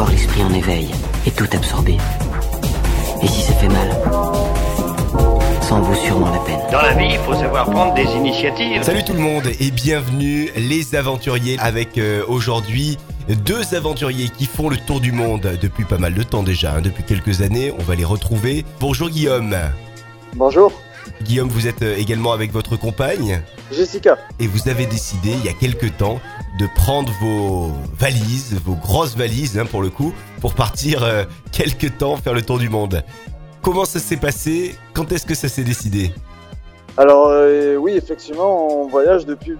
avoir l'esprit en éveil et tout absorber. Et si ça fait mal, ça en vaut sûrement la peine. Dans la vie, il faut savoir prendre des initiatives. Salut tout le monde et bienvenue les aventuriers avec euh, aujourd'hui deux aventuriers qui font le tour du monde depuis pas mal de temps déjà, hein, depuis quelques années. On va les retrouver. Bonjour Guillaume. Bonjour, Guillaume, vous êtes euh, également avec votre compagne Jessica. et vous avez décidé il y a quelques temps de prendre vos valises, vos grosses valises hein, pour le coup, pour partir euh, quelques temps faire le tour du monde. Comment ça s'est passé? Quand est-ce que ça s'est décidé? Alors euh, oui, effectivement, on voyage depuis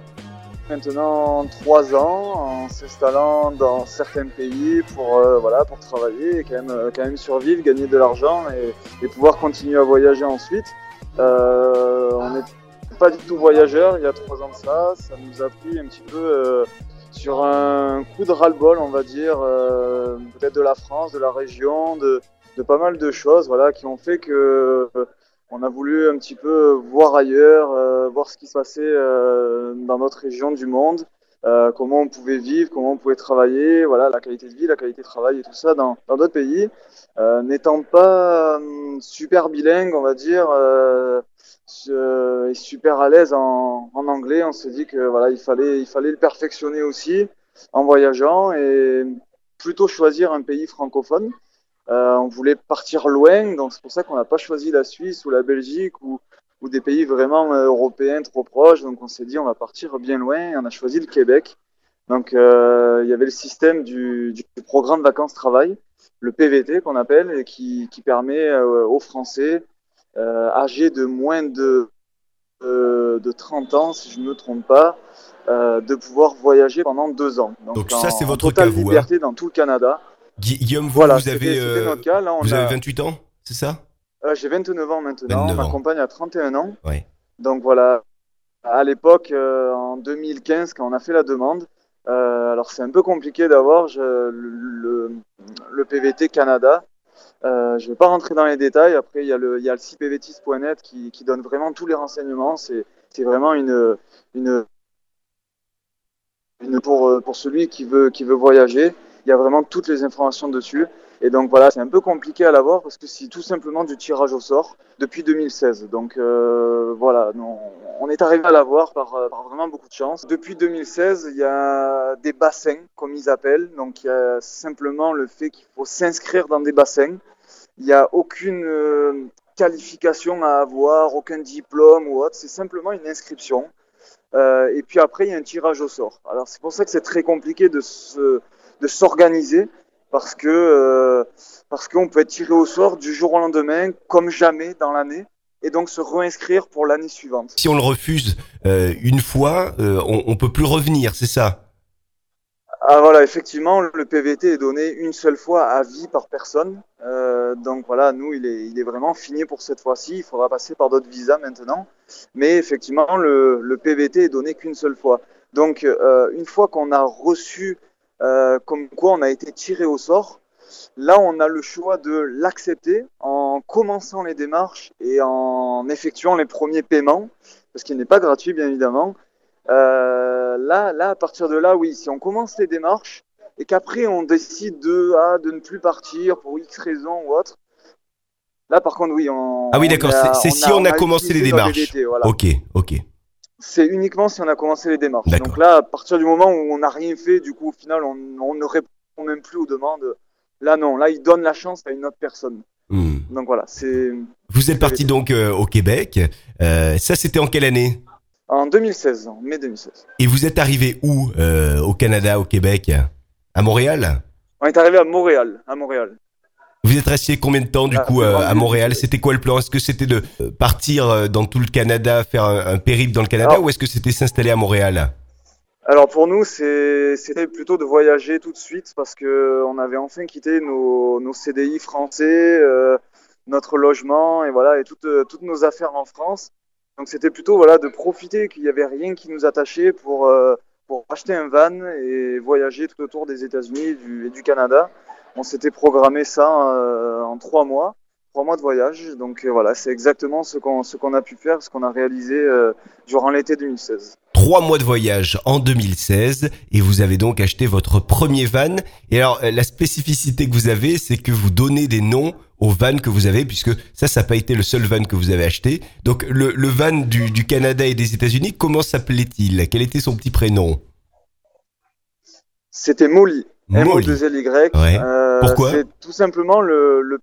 maintenant trois ans en s'installant dans certains pays pour euh, voilà pour travailler et quand même quand même survivre, gagner de l'argent et, et pouvoir continuer à voyager ensuite. Euh, on n'est pas du tout voyageurs il y a trois ans de ça. Ça nous a pris un petit peu euh, sur un coup de ras-le-bol, on va dire, euh, peut-être de la France, de la région, de, de pas mal de choses, voilà, qui ont fait que euh, on a voulu un petit peu voir ailleurs, euh, voir ce qui se passait euh, dans notre région du monde, euh, comment on pouvait vivre, comment on pouvait travailler, voilà, la qualité de vie, la qualité de travail et tout ça dans d'autres pays. Euh, N'étant pas hum, super bilingue, on va dire, euh, et super à l'aise en, anglais, on s'est dit que voilà, il fallait il fallait le perfectionner aussi en voyageant et plutôt choisir un pays francophone. On voulait partir loin, donc c'est pour ça qu'on n'a pas choisi la Suisse ou la Belgique ou, ou des pays vraiment euh, européens trop proches. Donc on s'est dit on va partir bien loin et on a choisi le Québec. Donc euh, il y avait le système du, du programme vacances-travail, le PVT qu'on appelle, et qui, qui permet euh, aux Français euh, âgés de moins de, euh, de 30 ans, si je ne me trompe pas, euh, de pouvoir voyager pendant deux ans. Donc ça, en- c'est votre totale cas, vous, hein liberté dans tout le Canada. Gui- Guillaume, vous, Voilà, vous c'était avez, c'était notre cas. Là, on vous a- avez 28 ans, c'est ça? Euh, J'ai 29 ans maintenant, 29 ma ans. compagne a 31 ans. Donc voilà, à l'époque, euh, en 2015, quand on a fait la demande, euh, alors c'est un peu compliqué d'avoir le, le, le PVT Canada. Euh, je ne vais pas rentrer dans les détails. Après, il y a le, il y a le cpvtis.net qui, qui donne vraiment tous les renseignements. C'est c'est vraiment une, une, une pour, pour celui qui veut, qui veut voyager. Il y a vraiment toutes les informations dessus. Et donc voilà, c'est un peu compliqué à l'avoir parce que c'est tout simplement du tirage au sort depuis 2016. Donc euh, voilà, on est arrivé à l'avoir par, euh, vraiment beaucoup de chance. Depuis 2016, il y a des bassins, comme ils appellent. Donc il y a simplement le fait qu'il faut s'inscrire dans des bassins. Il n'y a aucune euh, qualification à avoir, aucun diplôme ou autre. C'est simplement une inscription. Et puis après, il y a un tirage au sort. Alors c'est pour ça que c'est très compliqué de se, de s'organiser parce que euh, parce qu'on peut être tiré au sort du jour au lendemain, comme jamais dans l'année, et donc se réinscrire pour l'année suivante. Si on le refuse euh, une fois, euh, on, on peut plus revenir, c'est ça? Ah voilà, effectivement, le PVT est donné une seule fois à vie par personne. Euh, donc voilà, nous, il est, il est vraiment fini pour cette fois-ci. Il faudra passer par d'autres visas maintenant. Mais effectivement, le, le PVT est donné qu'une seule fois. Donc euh, une fois qu'on a reçu, euh, comme quoi on a été tiré au sort, là on a le choix de l'accepter en commençant les démarches et en effectuant les premiers paiements, parce qu'il n'est pas gratuit bien évidemment. Euh, là, là, à partir de là, oui, si on commence les démarches et qu'après on décide de, ah, de ne plus partir pour X raison ou autre, là par contre, oui, on. Ah oui, d'accord, c'est- si on a commencé les démarches. Voilà. Ok, ok. C'est uniquement si on a commencé les démarches. Donc là, à partir du moment où on n'a rien fait, du coup, au final, on, on ne répond même plus aux demandes. Là, non, là, il donne la chance à une autre personne. Hmm. Donc voilà, c'est Vous êtes parti donc euh, au Québec. Euh, ça, c'était en quelle année? En 2016, en mai 2016. Et vous êtes arrivé où euh, Au Canada, au Québec? À Montréal? On est arrivé à Montréal, à Montréal. Vous êtes resté combien de temps du Ah, coup euh, à Montréal C'était quoi le plan? Est-ce que c'était de euh, partir euh, dans tout le Canada, faire un, un périple dans le Canada, Alors- ou est-ce que c'était s'installer à Montréal? Alors pour nous, c'était plutôt de voyager tout de suite parce que on avait enfin quitté nos, nos CDI français, euh, notre logement et voilà et toutes, euh, toutes nos affaires en France. Donc c'était plutôt voilà de profiter qu'il y avait rien qui nous attachait pour euh, pour acheter un van et voyager tout autour des États-Unis et du, et du Canada. On s'était programmé ça euh, en trois mois, trois mois de voyage. Donc euh, voilà, c'est exactement ce qu'on ce qu'on a pu faire, ce qu'on a réalisé euh, durant l'été 2016. trois mois de voyage en 2016 et vous avez donc acheté votre premier van. Et alors la spécificité que vous avez, c'est que vous donnez des noms aux vannes que vous avez, puisque ça, ça n'a pas été le seul van que vous avez acheté. Donc le, le van du, du Canada et des États-Unis, comment s'appelait-il? Quel était son petit prénom? C'était Molly. Molly. M-O-2-L-Y. Ouais. Euh, C'est tout simplement le,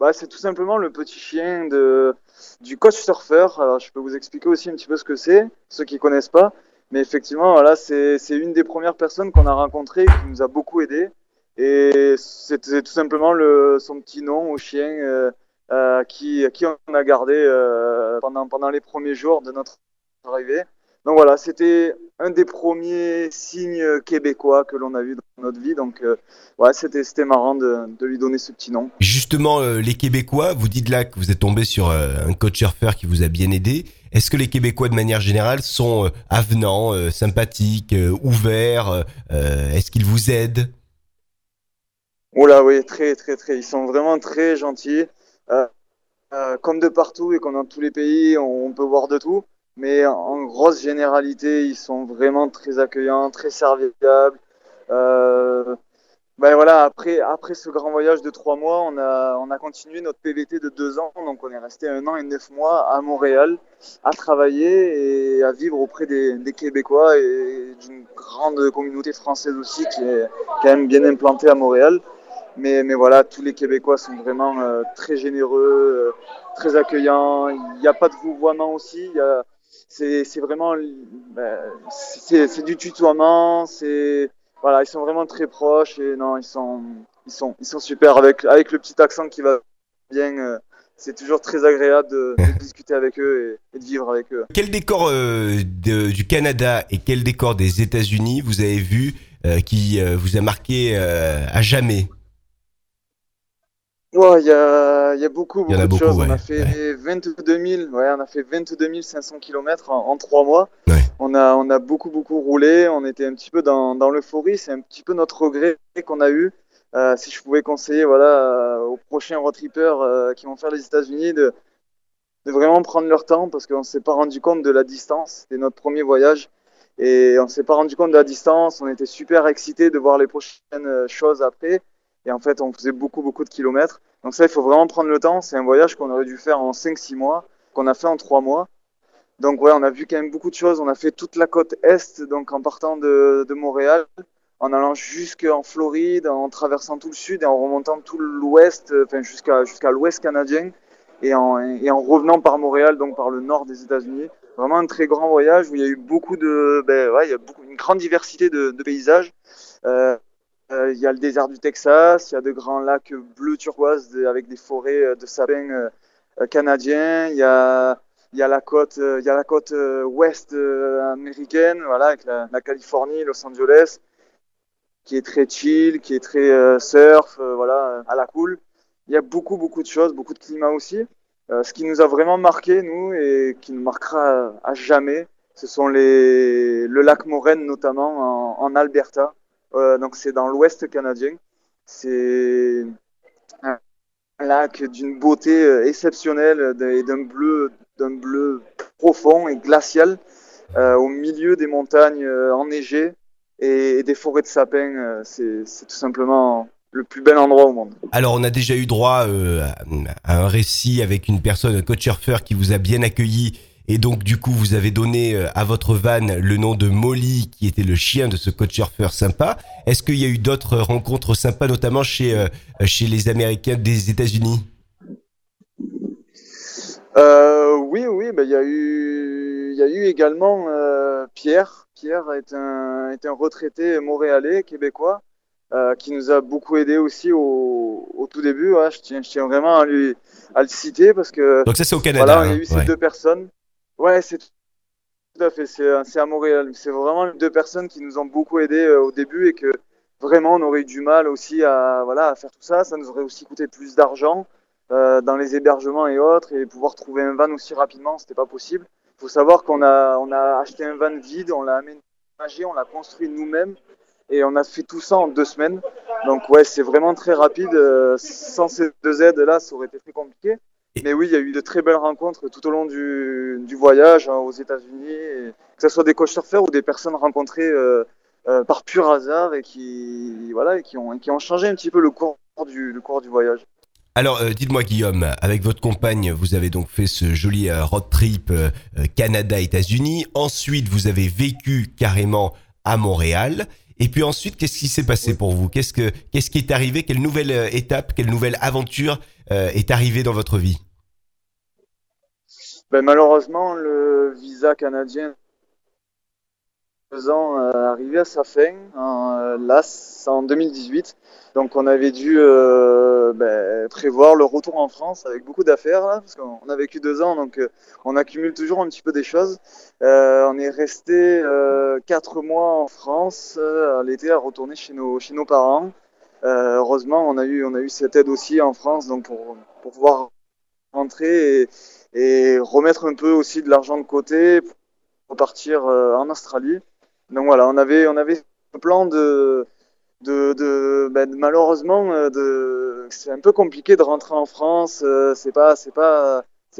bah, c'est tout simplement le petit chien de, du coach surfeur. Alors, je peux vous expliquer aussi un petit peu ce que c'est, ceux qui connaissent pas. Mais effectivement, voilà, c'est, c'est une des premières personnes qu'on a rencontrées qui nous a beaucoup aidé. Et c'était tout simplement le, son petit nom au chien euh, euh, qui, qui on a gardé euh, pendant, pendant les premiers jours de notre arrivée. Donc voilà, c'était un des premiers signes québécois que l'on a vu dans notre vie. Donc euh, ouais, c'était c'était marrant de, de lui donner ce petit nom. Justement, euh, les Québécois, vous dites là que vous êtes tombé sur euh, un coach surfeur qui vous a bien aidé. Est-ce que les Québécois, de manière générale, sont euh, avenants, sympathiques, ouverts Est-ce qu'ils vous aident? Oh là oui, très très très. Ils sont vraiment très gentils. Comme de partout et comme dans tous les pays, on, on peut voir de tout. Mais en grosse généralité, ils sont vraiment très accueillants, très serviables. Euh, ben voilà, après, après ce grand voyage de trois mois, on a, on a continué notre PVT de deux ans. Donc on est resté un an et neuf mois à Montréal à travailler et à vivre auprès des, des Québécois et d'une grande communauté française aussi qui est quand même bien implantée à Montréal. Mais, mais voilà, tous les Québécois sont vraiment euh, très généreux, euh, très accueillants. Il n'y a pas de vouvoiement aussi. Il y a, c'est, vraiment, ben, c'est, du tutoiement. C'est, voilà, ils sont vraiment très proches et non, ils sont, ils sont, ils sont super avec, avec le petit accent qui va bien. euh, c'est toujours très agréable de, de discuter avec eux et, et de vivre avec eux. Quel décor euh, de- du Canada et quel décor des États-Unis vous avez vu euh, qui vous a marqué à jamais? Ouais, il y a, y a beaucoup, beaucoup a de beaucoup, choses. ouais, On a fait 22 000, ouais, on a fait 22 500 kilomètres en, trois mois. Ouais. On a, on a beaucoup, beaucoup roulé. On était un petit peu dans, dans l'euphorie. C'est un petit peu notre regret qu'on a eu. Euh, si je pouvais conseiller, voilà, euh, aux prochains road trippers euh, qui vont faire les États-Unis de, de vraiment prendre leur temps parce qu'on s'est pas rendu compte de la distance. C'était notre premier voyage et on s'est pas rendu compte de la distance. On était super excités de voir les prochaines euh, choses après. Et en fait, on faisait beaucoup, beaucoup de kilomètres. Donc ça, il faut vraiment prendre le temps. C'est un voyage qu'on aurait dû faire en 5-6 mois, qu'on a fait en 3 mois. Donc ouais, on a vu quand même beaucoup de choses. On a fait toute la côte Est, donc en partant de, de Montréal, en allant jusqu'en Floride, en traversant tout le sud et en remontant tout l'ouest, enfin jusqu'à jusqu'à l'ouest canadien, et en, et en revenant par Montréal, donc par le nord des États-Unis. Vraiment un très grand voyage où il y a eu beaucoup de, ben ouais, il y a beaucoup, une grande diversité de, de paysages. Euh, il y a le désert du Texas, il y a de grands lacs bleu turquoise avec des forêts euh, de sapins euh, euh, canadiens. Il y a, la côte, euh, y a la côte euh, ouest euh, américaine, voilà, avec la, Californie, Los Angeles, qui est très chill, qui est très euh, surf, euh, voilà, euh, à la cool. Il y a beaucoup, beaucoup de choses, beaucoup de climat aussi. Euh, ce qui nous a vraiment marqué, nous, et qui nous marquera à jamais, ce sont le lac Moraine, notamment en, en Alberta. Euh, donc c'est dans l'ouest canadien. C'est un lac d'une beauté euh, exceptionnelle et d'un bleu, d'un bleu profond et glacial euh, au milieu des montagnes enneigées et, des forêts de sapins. c'est tout simplement le plus bel endroit au monde. Alors, on a déjà eu droit à, à un récit avec une personne, un coach surfeur qui vous a bien accueilli. Et donc, du coup, vous avez donné euh, à votre van le nom de Molly, qui était le chien de ce coach surfeur sympa. Est-ce qu'il y a eu d'autres rencontres sympas, notamment chez, euh, chez les Américains des États-Unis? Euh, oui, oui, bah, il y a eu, y a eu également euh, Pierre. Pierre est un, est un retraité montréalais, québécois, euh, qui nous a beaucoup aidé aussi au, au tout début. ouais. je tiens, je tiens vraiment à lui, à le citer parce que Donc ça, c'est au Canada. voilà, il y a hein, eu ces ouais. deux personnes. Ouais, c'est tout à fait, c'est, à Montréal. C'est vraiment deux personnes qui nous ont beaucoup aidé euh, au début et que vraiment on aurait eu du mal aussi à, voilà, à faire tout ça. Ça nous aurait aussi coûté plus d'argent euh, dans les hébergements et autres et pouvoir trouver un van aussi rapidement, c'était pas possible. Il faut savoir qu'on a, on a acheté un van vide, on l'a aménagé, on l'a construit nous-mêmes et on a fait tout ça en deux semaines. Donc ouais, c'est vraiment très rapide. Euh, sans ces deux aides là, ça aurait été très compliqué. Et- Mais oui, il y a eu de très belles rencontres tout au long du, du voyage hein, aux États-Unis, que ce soit des couchsurfers ou des personnes rencontrées euh, euh, par pur hasard et qui, voilà, et qui, ont, qui ont changé un petit peu le cours du, le cours du voyage. Alors, euh, dites-moi Guillaume, avec votre compagne, vous avez donc fait ce joli euh, road trip euh, Canada-États-Unis. Ensuite, vous avez vécu carrément à Montréal. Et puis ensuite, qu'est-ce qui s'est passé pour vous? Qu'est-ce que qu'est-ce qui est arrivé? Quelle nouvelle étape, quelle nouvelle aventure est arrivée dans votre vie Ben, malheureusement, le visa canadien ans euh, arrivé à sa fin. En, euh, là, en 2018. Donc, on avait dû euh, ben, prévoir le retour en France avec beaucoup d'affaires, parce qu'on on a vécu deux ans, donc euh, on accumule toujours un petit peu des choses. Euh, on est resté euh, quatre mois en France euh, l'été à retourner chez nos, chez nos parents. Euh, heureusement, on a eu, cette aide aussi en France, donc pour, pouvoir rentrer et, et remettre un peu aussi de l'argent de côté pour repartir euh, en Australie. Donc voilà, on avait, on un plan de, ben, malheureusement, euh, c'est un peu compliqué de rentrer en France. c'est pas,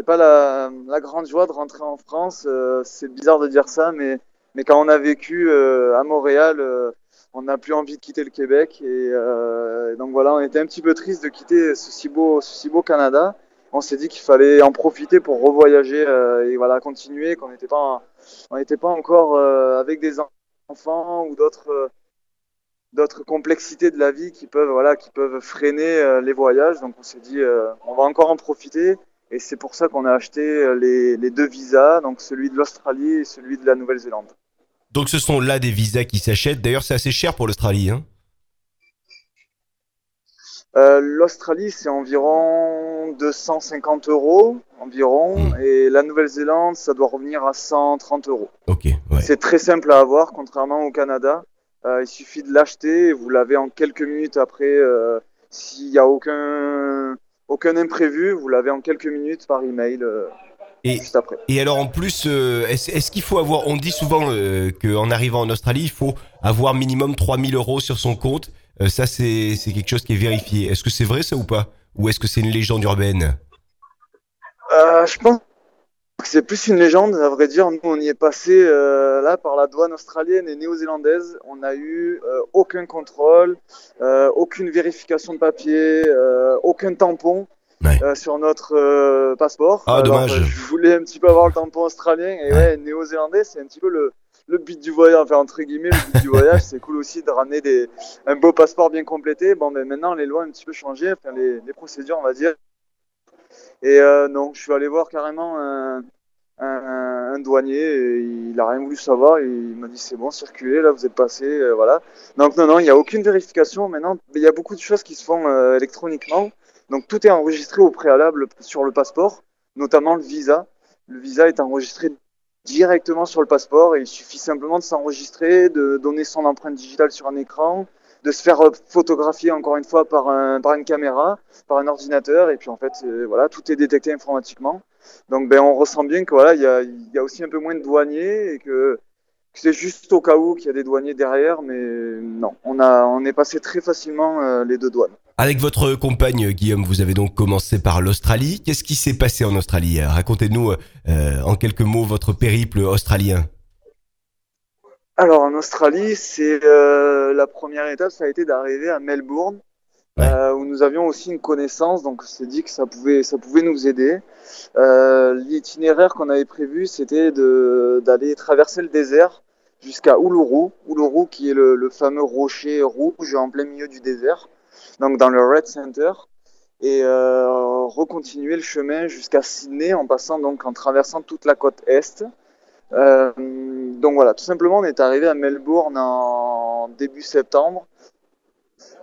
pas, la, grande joie de rentrer en France. c'est bizarre de dire ça, mais, quand on a vécu à Montréal, on n'a plus envie de quitter le Québec. Et, euh, donc voilà, on était un petit peu triste de quitter ce si beau, ce si beau Canada. On s'est dit qu'il fallait en profiter pour revoyager euh, et voilà continuer, qu'on n'était pas, on n'était pas encore euh, avec des en- enfants ou d'autres euh, d'autres complexités de la vie qui peuvent voilà qui peuvent freiner euh, les voyages. Donc on s'est dit euh, on va encore en profiter et c'est pour ça qu'on a acheté les, les deux visas, donc celui de l'Australie et celui de la Nouvelle-Zélande. Donc ce sont là des visas qui s'achètent. D'ailleurs, c'est assez cher pour l'Australie. Hein Euh, L'Australie, c'est environ 250 euros environ, Mm. et la Nouvelle-Zélande, ça doit revenir à 130 euros. ok, ouais. C'est très simple à avoir, contrairement au Canada. Euh, il suffit de l'acheter et vous l'avez en quelques minutes après. euh, S'il n'y a aucun, aucun imprévu, vous l'avez en quelques minutes par email Et, juste après. et alors en plus, euh, est-ce qu'il faut avoir... On dit souvent euh, qu'en arrivant en Australie, il faut avoir minimum 3000 euros sur son compte. Euh, ça, c'est c'est quelque chose qui est vérifié. Est-ce que c'est vrai ça ou pas? Ou est-ce que c'est une légende urbaine? Euh, je pense que c'est plus une légende, à vrai dire. Nous, on y est passé là par la douane australienne et néo-zélandaise. On n'a eu aucun contrôle, aucune vérification de papier, aucun tampon Ouais. euh, sur notre euh, passeport. Ah, dommage. euh, je voulais un petit peu avoir le tampon australien et ouais, néo-zélandais, c'est un petit peu le le but du voyage, enfin entre guillemets, le but du voyage, c'est cool aussi de ramener des, un beau passeport bien complété. Bon, mais maintenant les lois ont un petit peu changé, enfin les, les procédures, on va dire. Et euh, non, je suis allé voir carrément un, un, un douanier et il a rien voulu savoir. Et il m'a dit c'est bon, circulez, là vous êtes passé, euh, voilà. Donc non, non, il n'y a aucune vérification maintenant. Il y a beaucoup de choses qui se font euh, électroniquement. Donc tout est enregistré au préalable sur le passeport, notamment le visa. Le visa est enregistré directement sur le passeport et il suffit simplement de s'enregistrer, de donner son empreinte digitale sur un écran, de se faire euh, photographier encore une fois par, un, par une caméra, par un ordinateur et puis en fait euh, voilà tout est détecté informatiquement. Donc ben on ressent bien que voilà il y a, y a aussi un peu moins de douaniers et que, que c'est juste au cas où qu'il y a des douaniers derrière mais non on a on est passé très facilement euh, les deux douanes. Avec votre compagne Guillaume, vous avez donc commencé par l'Australie. Qu'est-ce qui s'est passé en Australie? Racontez-nous euh, en quelques mots votre périple australien. Alors en Australie, c'est euh, la première étape, ça a été d'arriver à Melbourne, Ouais. euh, où nous avions aussi une connaissance, donc on s'est dit que ça pouvait, ça pouvait nous aider. L'itinéraire qu'on avait prévu, c'était d'aller traverser le désert jusqu'à Uluru, Uluru qui est le, le fameux rocher rouge en plein milieu du désert, donc dans le Red Center, et euh, recontinuer le chemin jusqu'à Sydney en passant donc en traversant toute la côte est. Euh, donc voilà, tout simplement, on est arrivé à Melbourne en début septembre.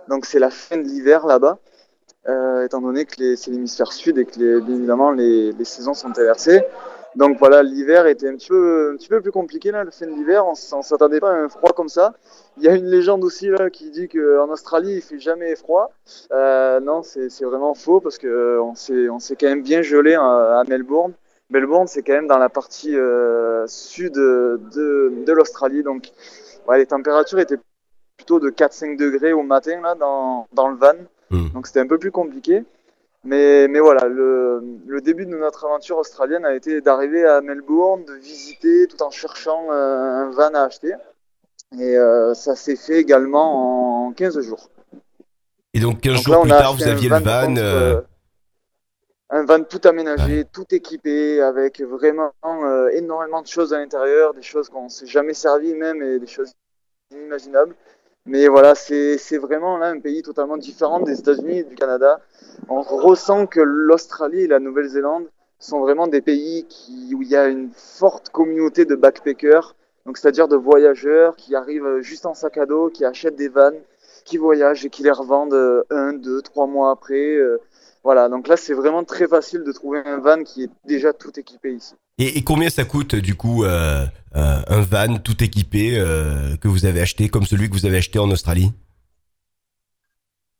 Donc c'est la fin de l'hiver là-bas, euh, étant donné que c'est l'hémisphère sud et que bien évidemment les, les saisons sont inversées. Donc voilà, l'hiver était un petit peu, un petit peu plus compliqué là, la fin de l'hiver. On, on s'attendait pas à un froid comme ça. Il y a une légende aussi là qui dit qu'en Australie il fait jamais froid. Euh, non, c'est vraiment faux parce que euh, on s'est on s'est quand même bien gelé à, à Melbourne. Melbourne, c'est quand même dans la partie euh, sud de, de l'Australie. Donc, ouais, les températures étaient plutôt de 4-5 degrés au matin là, dans, dans le van. Hmm. Donc, c'était un peu plus compliqué. Mais, mais voilà, le, le début de notre aventure australienne a été d'arriver à Melbourne, de visiter tout en cherchant euh, un van à acheter. Et euh, ça s'est fait également en 15 jours. Et donc 15 Donc jours là, plus a tard, vous un aviez van le van. euh, euh, un van tout aménagé, tout équipé, avec vraiment énormément de choses à l'intérieur, des choses qu'on s'est jamais servi même et des choses inimaginables. Mais voilà, c'est vraiment là un pays totalement différent des États-Unis et du Canada. On ressent que l'Australie et la Nouvelle-Zélande sont vraiment des pays où il y a une forte communauté de backpackers, donc c'est-à-dire de voyageurs qui arrivent juste en sac à dos, qui achètent des vannes, qui voyagent et qui les revendent euh, un, deux, trois mois après. euh, voilà, donc là c'est vraiment très facile de trouver un van qui est déjà tout équipé ici. Et, et combien ça coûte du coup euh, euh, un van tout équipé euh, que vous avez acheté comme celui que vous avez acheté en Australie?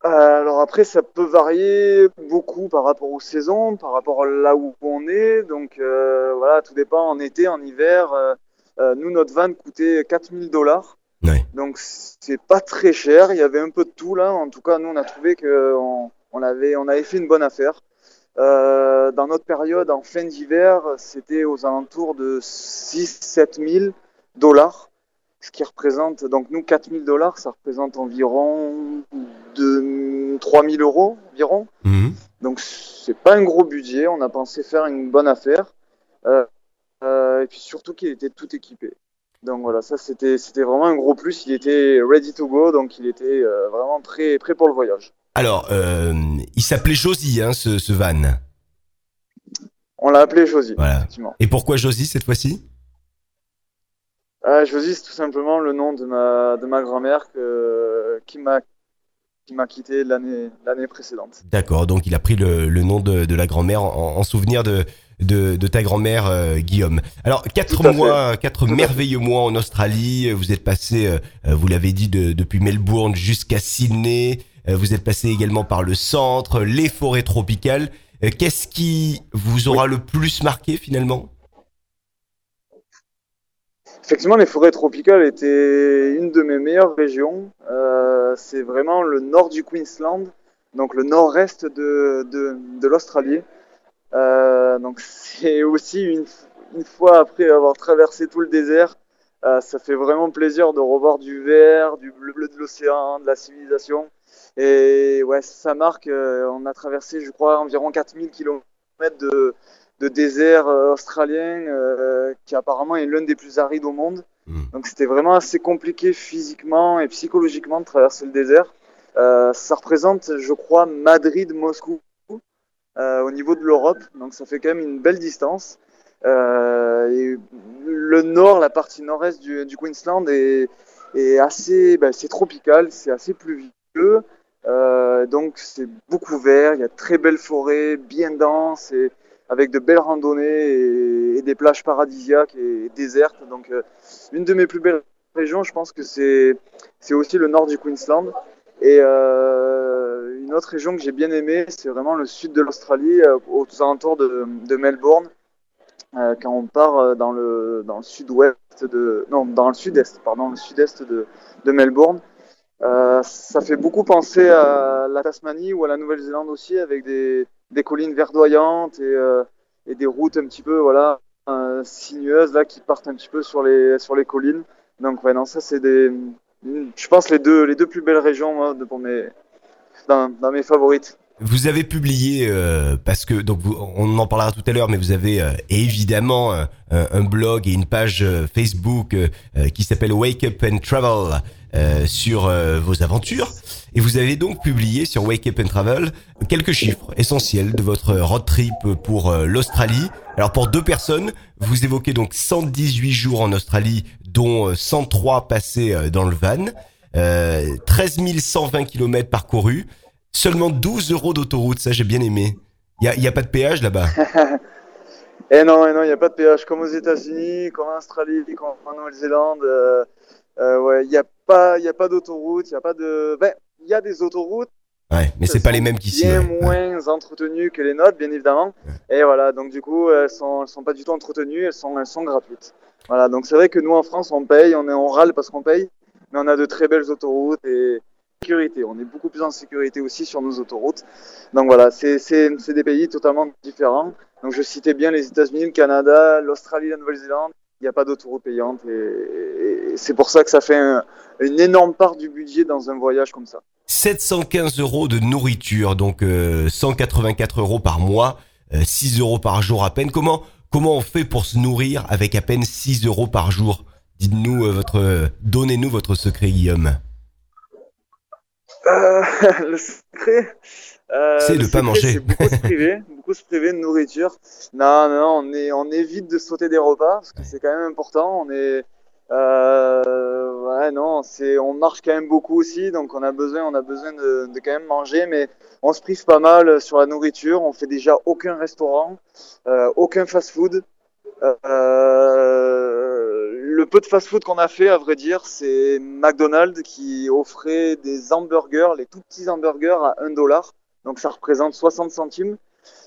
Alors après, ça peut varier beaucoup par rapport aux saisons, par rapport à là où on est. Donc voilà, tout dépend en été, en hiver. nous, notre van coûtait 4000 dollars. Ouais. Donc c'est pas très cher. Il y avait un peu de tout là. En tout cas, nous, on a trouvé que on, on avait, on avait fait une bonne affaire. Euh, dans notre période, en fin d'hiver, c'était aux alentours de 6-7 000 dollars. Ce qui représente, donc nous, 4 000 dollars, ça représente environ de 3 000 euros environ. Mhm. Donc c'est pas un gros budget. On a pensé faire une bonne affaire. Euh, euh, et puis surtout qu'il était tout équipé. Donc voilà, ça c'était c'était vraiment un gros plus. Il était ready to go, donc il était vraiment prêt prêt pour le voyage. Alors, euh, il s'appelait Josie, hein, ce, ce van. On l'a appelé Josie, Voilà. effectivement. Et pourquoi Josie cette fois-ci? Euh, Josie, c'est tout simplement le nom de ma de ma grand-mère qui m'a qui m'a quitté l'année l'année précédente. D'accord, donc il a pris le, le nom de, de la grand-mère en, en souvenir de, de, de ta grand-mère euh, Guillaume. Alors quatre fait. mois, quatre fait. merveilleux mois en Australie. Vous êtes passé, euh, vous l'avez dit, de- depuis Melbourne jusqu'à Sydney. Euh, Vous êtes passé également par le centre, les forêts tropicales. Euh, Qu'est-ce qui vous aura le plus marqué finalement? Effectivement, les forêts tropicales étaient une de mes meilleures régions. Euh, c'est vraiment le nord du Queensland, donc le nord-est de, de, l'Australie. Donc c'est aussi une, une fois après avoir traversé tout le désert, ça fait vraiment plaisir de revoir du vert, du bleu, bleu de l'océan, de la civilisation. Et ouais, ça marque. euh, on a traversé, je crois, environ 4000 km de, de désert euh, australien euh, qui apparemment est l'un des plus arides au monde. Hmm. Donc c'était vraiment assez compliqué physiquement et psychologiquement de traverser le désert. Euh, ça représente, je crois, Madrid-Moscou euh, au niveau de l'Europe. Donc ça fait quand même une belle distance. Et le nord, la partie nord-est du, du Queensland est, est assez, ben, c'est tropical, c'est assez pluvieux. Euh, donc c'est beaucoup vert, il y a très belles forêts, bien denses et avec de belles randonnées et, des plages paradisiaques et désertes. Donc euh, une de mes plus belles régions, je pense que c'est aussi le nord du Queensland. Et euh, une autre région que j'ai bien aimée, c'est vraiment le sud de l'Australie, euh, aux alentours de, de Melbourne. Quand on part dans le dans le sud-ouest de non dans le sud-est pardon le sud-est de, de Melbourne euh, ça fait beaucoup penser à la Tasmanie ou à la Nouvelle-Zélande aussi, avec des, collines verdoyantes et, euh, et des routes un petit peu voilà euh, sinueuses là qui partent un petit peu sur les sur les collines. Donc ouais non ça c'est des je pense les deux les deux plus belles régions moi, de, mes dans mes favorites. Vous avez publié euh, parce que donc on en parlera tout à l'heure, mais vous avez euh, évidemment euh, un, blog et une page euh, Facebook euh, qui s'appelle Wake Up and Travel sur vos aventures. Et vous avez donc publié sur Wake Up and Travel quelques chiffres essentiels de votre road trip pour l'Australie. Alors pour deux personnes, vous évoquez donc 118 jours en Australie, dont euh, 103 passés dans le van, euh, 13 120 km parcourus. Seulement 12 euros d'autoroute, ça j'ai bien aimé. Il y a, y a pas de péage là-bas. Et non, il n'y a pas de péage comme aux États-Unis, comme en Australie, comme en Nouvelle-Zélande. Euh, euh, ouais, il n'y a pas, y a pas d'autoroute, il y a pas de. Ben, il y a des autoroutes. Ouais, mais c'est pas les mêmes qu'ici. Bien ouais. Ouais. moins entretenues que les nôtres, bien évidemment. Et voilà, donc du coup, elles sont, elles sont pas du tout entretenues, elles sont, elles sont gratuites. Voilà, donc c'est vrai que nous en France, on paye, on, est, on râle parce qu'on paye, mais on a de très belles autoroutes et, sécurité. On est beaucoup plus en sécurité aussi sur nos autoroutes. Donc voilà, c'est des pays totalement différents. Donc je citais bien les États-Unis, le Canada, l'Australie, la Nouvelle-Zélande. Il n'y a pas d'autoroute payante et, c'est pour ça que ça fait une énorme part du budget dans un voyage comme ça. 715 euros de nourriture, donc 184 euh, euros par mois, 6 euh, euros par jour à peine. Comment comment on fait pour se nourrir avec à peine 6 euros par jour? Dites-nous euh, votre, donnez-nous votre secret, Guillaume. le secret, c'est de pas manger. beaucoup se priver, beaucoup se priver de nourriture. Non, non, on est, on évite de sauter des repas parce que c'est quand même important. On est, euh, ouais, non, c'est, on marche quand même beaucoup aussi, donc on a besoin, on a besoin de, de quand même manger, mais on se prive pas mal sur la nourriture. On fait déjà aucun restaurant, euh, aucun fast-food. Euh, peu de fast-food qu'on a fait, à vrai dire, c'est McDonald's qui offrait des hamburgers, les tout petits hamburgers à 1 dollar. Donc ça représente 60 centimes.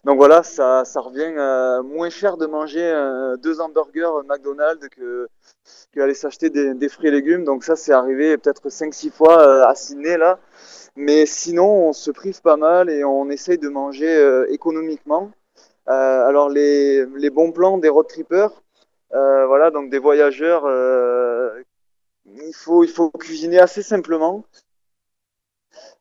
Donc voilà, ça, ça revient euh, moins cher de manger euh, deux hamburgers McDonald's que qu'aller s'acheter des, des, fruits et légumes. Donc ça, c'est arrivé peut-être 5-6 fois euh, à Sydney là. Mais sinon, on se prive pas mal et on essaye de manger économiquement. alors les, les, bons plans des road trippers, voilà, donc des voyageurs, il faut il faut cuisiner assez simplement.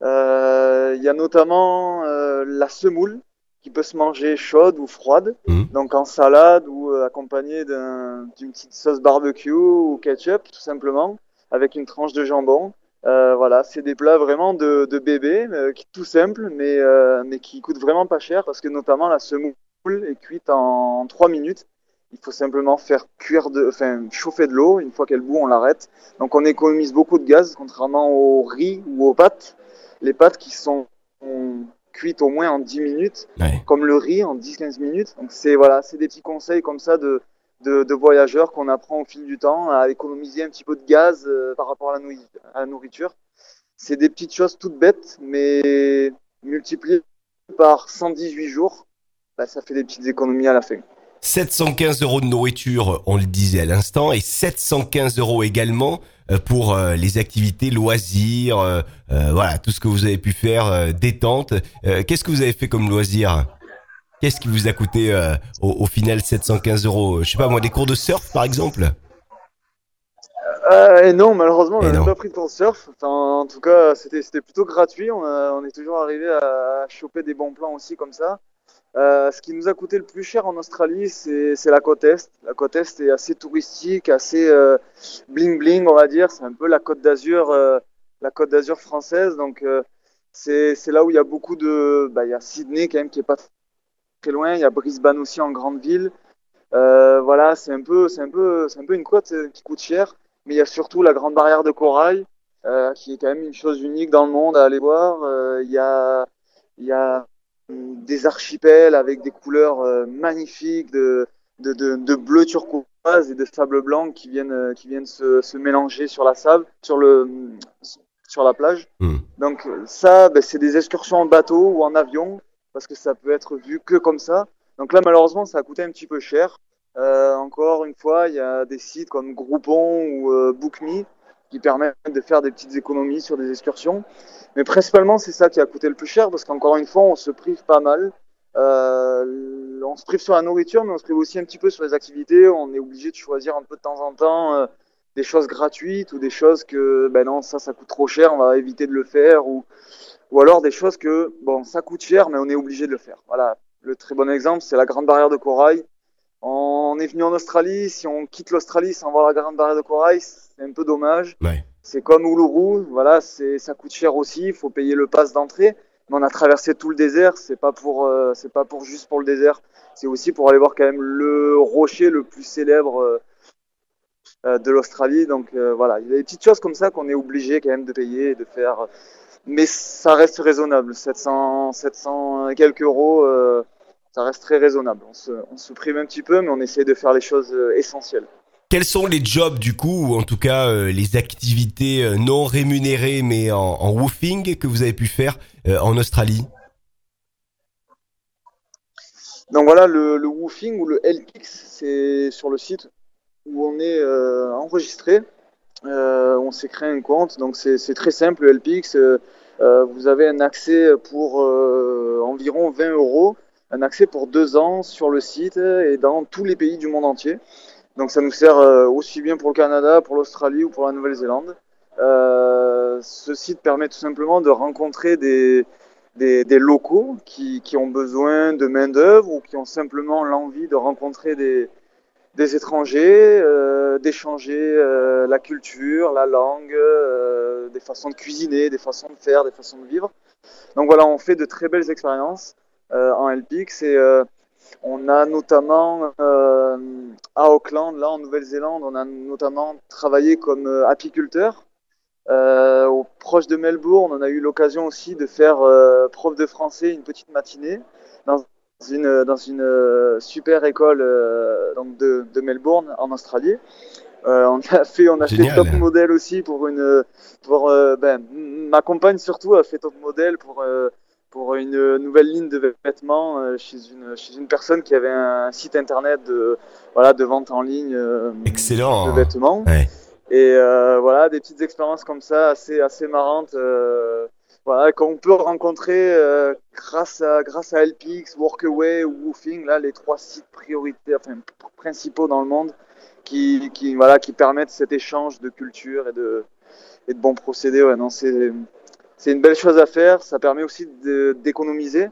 Il y a notamment la semoule qui peut se manger chaude ou froide, mmh. donc en salade ou euh, accompagnée d'une petite sauce barbecue ou ketchup tout simplement, avec une tranche de jambon. Euh, voilà, c'est des plats vraiment de, de bébé, euh, qui tout simple, mais, euh, mais qui coûtent vraiment pas cher parce que notamment la semoule est cuite en 3 minutes. Il faut simplement faire cuire de, enfin, chauffer de l'eau. Une fois qu'elle bout, on l'arrête. Donc on économise beaucoup de gaz, contrairement au riz ou aux pâtes. Les pâtes qui sont cuite au moins en 10 minutes, comme le riz en 10-15 minutes. Donc c'est voilà, c'est des petits conseils comme ça de, de, voyageurs qu'on apprend au fil du temps à économiser un petit peu de gaz euh, par rapport à la, à la nourriture. C'est des petites choses toutes bêtes, mais multipliées par 118 jours, bah, ça fait des petites économies à la fin. 715 euros de nourriture, on le disait à l'instant, et 715 euros également euh, pour euh, les activités loisirs, euh, voilà, tout ce que vous avez pu faire, détente. Qu'est-ce que vous avez fait comme loisir? Qu'est-ce qui vous a coûté au, final 715 euros? Je sais pas moi, des cours de surf par exemple? Euh, et non, malheureusement, on n'a pas pris de cours de surf. en tout cas, c'était plutôt gratuit. On, on est toujours arrivé à choper des bons plans aussi comme ça. Euh, ce qui nous a coûté le plus cher en Australie, c'est la côte Est. La côte Est est assez touristique, assez euh, bling bling, on va dire. C'est un peu la côte d'Azur, euh, la côte d'Azur française. Donc euh, c'est là où il y a beaucoup de, bah, il y a Sydney quand même qui est pas très loin. Il y a Brisbane aussi en grande ville. voilà, c'est un peu, c'est un peu, c'est un peu une côte qui coûte cher. Mais il y a surtout la grande barrière de corail, qui est quand même une chose unique dans le monde à aller voir. Il y a, il y a des archipels avec des couleurs euh, magnifiques de, de, de, de, bleu turquoise et de sable blanc qui viennent, euh, qui viennent se, se mélanger sur la sable, sur, le, sur la plage. Hmm. Donc ça, ben, c'est des excursions en bateau ou en avion parce que ça peut être vu que comme ça. Donc là, malheureusement, ça a coûté un petit peu cher. Euh, encore une fois, il y a des sites comme Groupon ou euh, BookMe qui permettent de faire des petites économies sur des excursions. Mais principalement, c'est ça qui a coûté le plus cher parce qu'encore une fois, on se prive pas mal. Euh, on se prive sur la nourriture, mais on se prive aussi un petit peu sur les activités. On est obligé de choisir un peu de temps en temps euh, des choses gratuites ou des choses que, ben non, ça, ça coûte trop cher, on va éviter de le faire. Ou, ou alors des choses que, bon, ça coûte cher, mais on est obligé de le faire. Voilà. Le très bon exemple, c'est la Grande Barrière de Corail. On est venu en Australie. Si on quitte l'Australie sans voir la Grande Barrière de Corail, c'est un peu dommage. C'est comme Uluru, voilà, c'est ça coûte cher aussi, il faut payer le pass d'entrée. Mais on a traversé tout le désert, c'est pas pour euh, c'est pas pour juste pour le désert, c'est aussi pour aller voir quand même le rocher le plus célèbre euh, euh de l'Australie. Donc euh, voilà, il y a des petites choses comme ça qu'on est obligé quand même de payer et de faire. Mais ça reste raisonnable, 700 700 et quelques euros, ça reste très raisonnable. On se, on se prive un petit peu, mais on essaie de faire les choses essentielles. Quels sont les jobs du coup, ou en tout cas euh, les activités euh, non rémunérées mais en, en, woofing que vous avez pu faire euh, en Australie? Donc voilà, le, le woofing ou le LX, c'est sur le site où on est enregistré. Euh, on s'est créé un compte, donc c'est très simple. Le LPX, euh, euh, vous avez un accès pour environ 20 euros, un accès pour deux ans sur le site et dans tous les pays du monde entier. Donc ça nous sert aussi bien pour le Canada, pour l'Australie ou pour la Nouvelle-Zélande. ce site permet tout simplement de rencontrer des, des, locaux qui, qui, ont besoin de main-d'œuvre ou qui ont simplement l'envie de rencontrer des, des étrangers, euh, d'échanger euh, la culture, la langue, euh, des façons de cuisiner, des façons de faire, des façons de vivre. Donc voilà, on fait de très belles expériences en LPX et on a notamment à Auckland, là en Nouvelle-Zélande, on a notamment travaillé comme apiculteur. au proche de Melbourne, on a eu l'occasion aussi de faire prof de français une petite matinée dans une, dans une euh, super école euh, donc de, de, Melbourne en Australie. Euh, on a fait, on a fait top modèle aussi pour une, pour ben, ma compagne surtout a fait top modèle pour pour une nouvelle ligne de vêtements chez une chez une personne qui avait un site internet de voilà de vente en ligne Excellent. de vêtements. Et voilà des petites expériences comme ça assez assez marrantes voilà, qu'on peut rencontrer euh, grâce à grâce à LPX, Workaway ou Woofing, là les trois sites prioritaires, enfin principaux dans le monde, qui, qui voilà qui permettent cet échange de culture et de et de bons procédés. Ouais, non, c'est c'est une belle chose à faire. Ça permet aussi d'économiser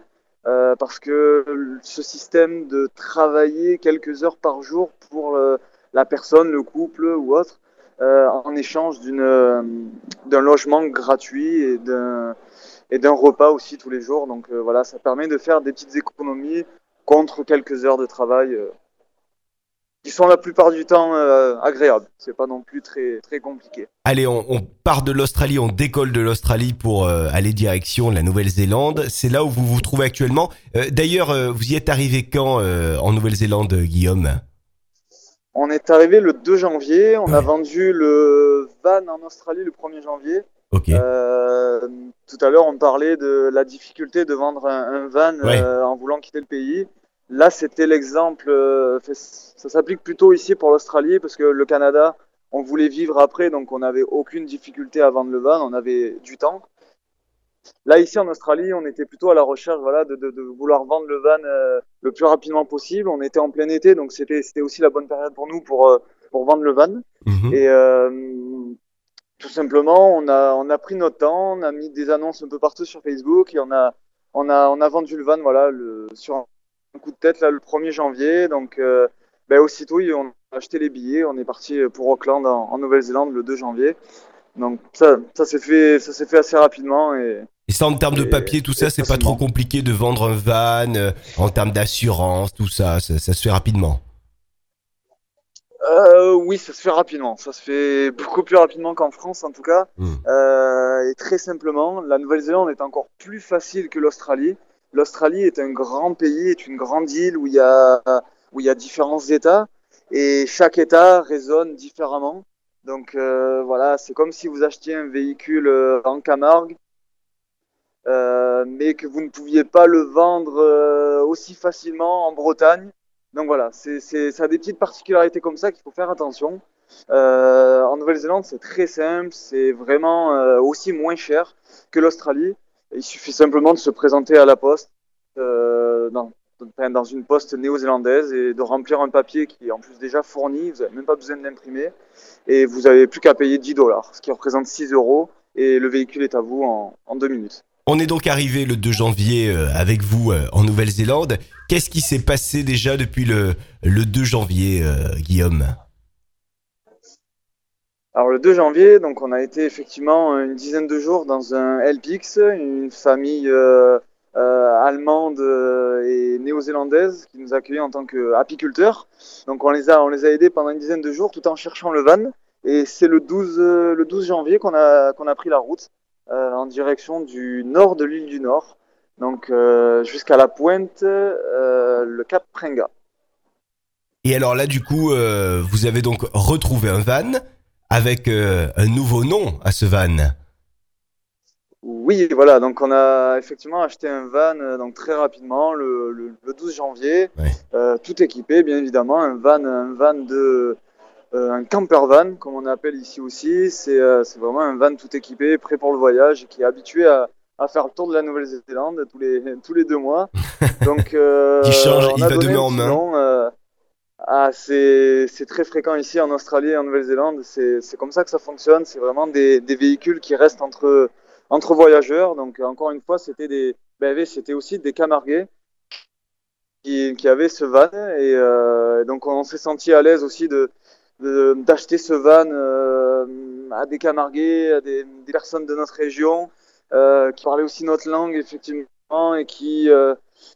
euh, parce que ce système de travailler quelques heures par jour pour le, la personne, le couple ou autre, euh, en échange euh, d'un logement gratuit et d'un et d'un repas aussi tous les jours. Donc euh, voilà, ça permet de faire des petites économies contre quelques heures de travail qui sont la plupart du temps agréables. C'est pas non plus très très compliqué. Allez, on, on part de l'Australie, on décolle de l'Australie pour aller direction la Nouvelle-Zélande. C'est là où vous vous trouvez actuellement. D'ailleurs, vous y êtes arrivé quand en Nouvelle-Zélande, Guillaume? On est arrivé le 2 janvier, on a vendu le van en Australie le 1er janvier. Euh, tout à l'heure, on parlait de la difficulté de vendre un, van euh, en voulant quitter le pays. Là, c'était l'exemple. Euh, ça s'applique plutôt ici pour l'Australie parce que le Canada, on voulait vivre après, donc on n'avait aucune difficulté à vendre le van, on avait du temps. Là, ici en Australie, on était plutôt à la recherche voilà, de, de, de vouloir vendre le van euh, le plus rapidement possible. On était en plein été, donc c'était aussi la bonne période pour nous pour, euh, pour vendre le van. Mhm. Et euh, tout simplement, on a, on a pris notre temps, on a mis des annonces un peu partout sur Facebook et on a, on a, on a vendu le van voilà, le, sur un coup de tête là, le 1er janvier. Donc, euh, ben, aussitôt, on a acheté les billets, on est parti pour Auckland en, en Nouvelle-Zélande le 2 janvier. Donc ça, ça s'est fait, ça fait assez rapidement et. Et ça, en termes de papier, tout ça, c'est pas trop compliqué de vendre un van, euh, en termes d'assurance, tout ça, ça, se fait rapidement. Euh, oui, ça se fait rapidement. Ça se fait beaucoup plus rapidement qu'en France, en tout cas. Hmm. Euh, et très simplement, la Nouvelle-Zélande est encore plus facile que l'Australie. L'Australie est un grand pays, est une grande île où il y a où il y a différents États et chaque État résonne différemment. Donc euh, voilà, c'est comme si vous achetiez un véhicule euh, en Camargue, euh, mais que vous ne pouviez pas le vendre aussi facilement en Bretagne. Donc voilà, c'est, ça a des petites particularités comme ça qu'il faut faire attention. en Nouvelle-Zélande, c'est très simple, c'est vraiment aussi moins cher que l'Australie. Il suffit simplement de se présenter à la poste dans, dans une poste néo-zélandaise et de remplir un papier qui est en plus déjà fourni, vous n'avez même pas besoin de l'imprimer, et vous n'avez plus qu'à payer 10 dollars, ce qui représente 6 euros, et le véhicule est à vous en, deux minutes. On est donc arrivé le 2 janvier euh, avec vous euh, en Nouvelle-Zélande. Qu'est-ce qui s'est passé déjà depuis le, le 2 janvier, euh, Guillaume? Alors le 2 janvier, donc on a été effectivement une dizaine de jours dans un LPX, une famille euh, allemande euh, et néo-zélandaise qui nous a accueillis en tant qu'apiculteurs. Donc on les a on les a aidés pendant une dizaine de jours tout en cherchant le van. Et c'est le 12 euh, le 12 janvier qu'on a qu'on a pris la route en direction du nord de l'île du Nord, donc jusqu'à la pointe le Cap Prenga. Et alors là, du coup, vous avez donc retrouvé un van avec un nouveau nom à ce van. Oui, voilà, donc on a effectivement acheté un van euh, donc très rapidement le, 12 janvier, euh, tout équipé bien évidemment, un van, un van de un camper van, comme on appelle ici aussi. C'est vraiment un van tout équipé, prêt pour le voyage, qui est habitué à, à faire le tour de la Nouvelle-Zélande tous les, tous les deux mois. Donc, euh, qui change, il va donner en main. Euh, ah, c'est très fréquent ici en Australie et en Nouvelle-Zélande. C'est comme ça que ça fonctionne. C'est vraiment des, des, véhicules qui restent entre, entre voyageurs. Donc, encore une fois, c'était des ben, c'était aussi des Camarguais qui, qui avaient ce van. Et euh, donc, on s'est senti à l'aise aussi de d'acheter ce van euh, à des Camarguais, à des, des, personnes de notre région. Euh, qui parlait aussi notre langue effectivement et qui euh,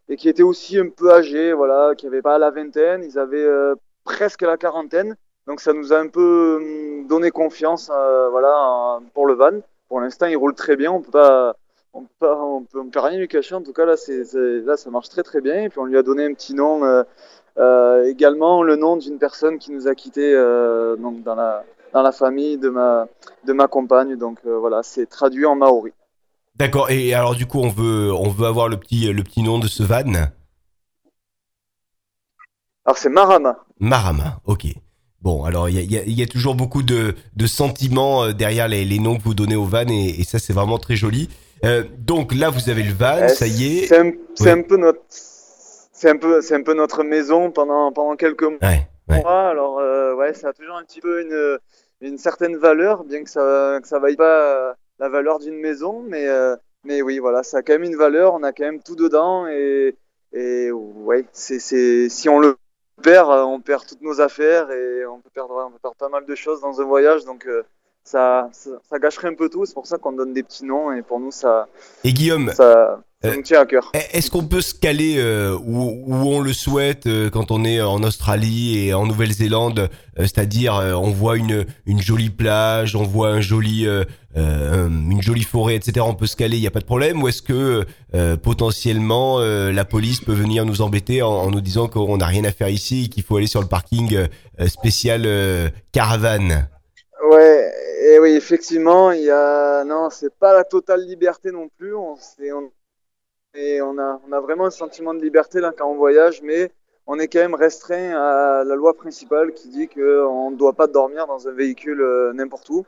et qui était aussi un peu âgés, voilà, qui n'avaient pas la vingtaine, ils avaient euh, presque la quarantaine. Donc ça nous a un peu hum, donné confiance, voilà, pour le van. Pour l'instant, il roule très bien. On peut pas, on peut, pas, on peut, on peut rien lui cacher. En tout cas, là, c'est, là, ça marche très très bien. Et puis on lui a donné un petit nom, euh, également le nom d'une personne qui nous a quittés donc dans la dans la famille de ma de ma compagne. Donc voilà, c'est traduit en maori. D'accord. Et alors du coup, on veut, on veut avoir le petit, le petit nom de ce van? Alors c'est Marama. Marama. Ok. Bon, alors il y a, y a, toujours beaucoup de, de sentiments euh, derrière les, les, noms que vous donnez au van et, et ça c'est vraiment très joli. Euh, donc là vous avez le van, euh, ça y est. C'est un, un, peu notre, c'est un peu, c'est un peu notre maison pendant pendant quelques mois. Ouais, Alors euh, ouais, ça a toujours un petit peu une, une certaine valeur, bien que ça que ça vaille pas la valeur d'une maison, mais, euh, mais oui, voilà, ça a quand même une valeur, on a quand même tout dedans, et, et ouais, c'est, c'est, si on le perd, euh, on perd toutes nos affaires, et on peut perdre, on peut perdre pas mal de choses dans un voyage, donc euh, ça, ça, gâcherait un peu tout, c'est pour ça qu'on donne des petits noms, et pour nous, ça... Et Guillaume ça, ça nous tient à cœur. Est-ce qu'on peut se caler où, où, on le souhaite quand on est en Australie et en Nouvelle-Zélande C'est-à-dire, on voit une, une jolie plage, on voit un joli euh, une jolie forêt, etc. On peut se caler, il n'y a pas de problème. Ou est-ce que euh, potentiellement euh, la police peut venir nous embêter en, nous disant qu'on n'a rien à faire ici, qu'il faut aller sur le parking spécial caravane? Ouais, et oui, effectivement, il y a non, c'est pas la totale liberté non plus. On, on, et on a, vraiment un sentiment de liberté quand on voyage, mais on est quand même restreint à la loi principale qui dit qu'on ne doit pas dormir dans un véhicule n'importe où.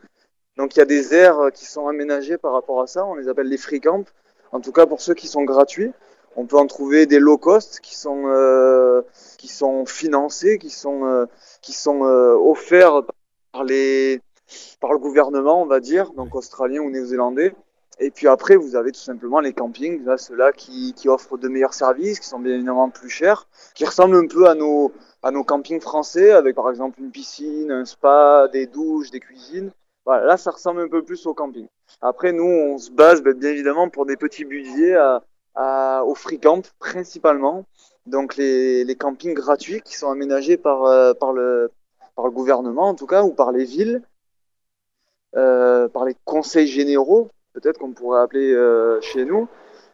Donc il y a des aires euh, qui sont aménagées par rapport à ça, on les appelle les free camps, en tout cas pour ceux qui sont gratuits. On peut en trouver des low cost qui sont, euh, financés, qui sont, euh, euh, offerts par le gouvernement, on va dire, donc australien ou néo-zélandais. Et puis après, vous avez tout simplement les campings, là, ceux-là qui, qui offrent de meilleurs services, qui sont bien évidemment plus chers, qui ressemblent un peu à nos, à nos campings français, avec par exemple une piscine, un spa, des douches, des cuisines. Voilà, là, ça ressemble un peu plus au camping. Après, nous, on se base ben, bien évidemment pour des petits budgets à, à, au free camp principalement. Donc les, les campings gratuits qui sont aménagés par, euh, par, le, par le gouvernement en tout cas, ou par les villes, euh, par les conseils généraux, peut-être qu'on pourrait appeler euh, chez nous.